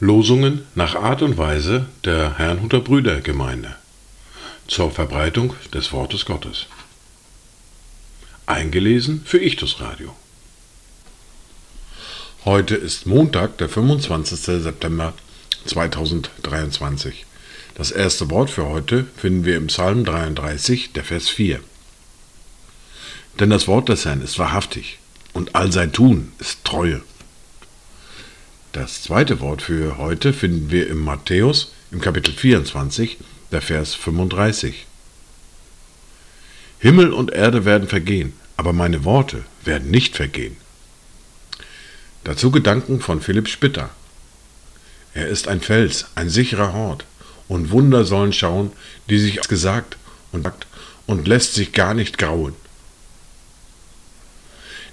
Losungen nach Art und Weise der Herrnhuter Brüdergemeinde zur Verbreitung des Wortes Gottes. Eingelesen für Ichtus Radio. Heute ist Montag, der 25. September 2023. Das erste Wort für heute finden wir im Psalm 33, der Vers 4. Denn das Wort des Herrn ist wahrhaftig und all sein Tun ist Treue. Das zweite Wort für heute finden wir im Matthäus im Kapitel 24, der Vers 35. Himmel und Erde werden vergehen, aber meine Worte werden nicht vergehen. Dazu Gedanken von Philipp Spitter. Er ist ein Fels, ein sicherer Hort, und Wunder sollen schauen, die sich gesagt und sagt und lässt sich gar nicht grauen.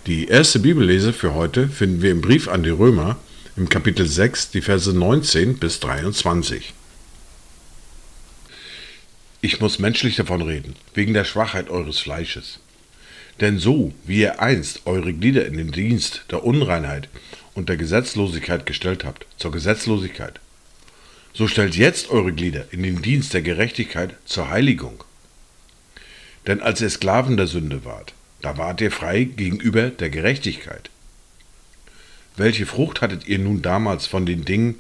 Die erste Bibellese für heute finden wir im Brief an die Römer im Kapitel 6, die Verse 19 bis 23. Ich muss menschlich davon reden, wegen der Schwachheit eures Fleisches. Denn so, wie ihr einst eure Glieder in den Dienst der Unreinheit und der Gesetzlosigkeit gestellt habt, zur Gesetzlosigkeit, so stellt jetzt eure Glieder in den Dienst der Gerechtigkeit zur Heiligung. Denn als ihr Sklaven der Sünde wart, da wart ihr frei gegenüber der Gerechtigkeit. Welche Frucht hattet ihr nun damals von den Dingen,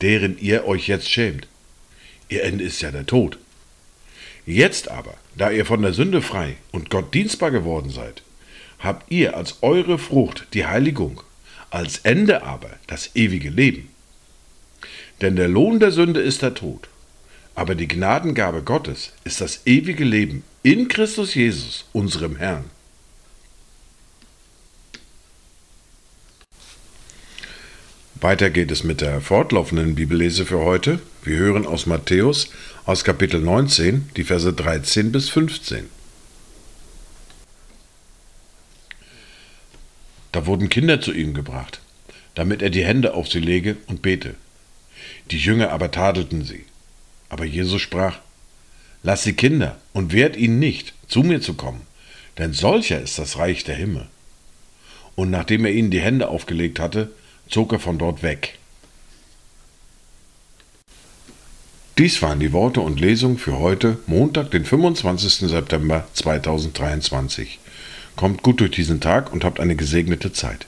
deren ihr euch jetzt schämt? Ihr Ende ist ja der Tod. Jetzt aber, da ihr von der Sünde frei und Gott dienstbar geworden seid, habt ihr als eure Frucht die Heiligung, als Ende aber das ewige Leben. Denn der Lohn der Sünde ist der Tod, aber die Gnadengabe Gottes ist das ewige Leben in Christus Jesus, unserem Herrn. Weiter geht es mit der fortlaufenden Bibellese für heute. Wir hören aus Matthäus aus Kapitel 19 die Verse 13 bis 15. Da wurden Kinder zu ihm gebracht, damit er die Hände auf sie lege und bete. Die Jünger aber tadelten sie. Aber Jesus sprach, Lass die Kinder und wehrt ihnen nicht, zu mir zu kommen, denn solcher ist das Reich der Himmel. Und nachdem er ihnen die Hände aufgelegt hatte, zog er von dort weg. Dies waren die Worte und Lesungen für heute, Montag, den 25. September 2023. Kommt gut durch diesen Tag und habt eine gesegnete Zeit.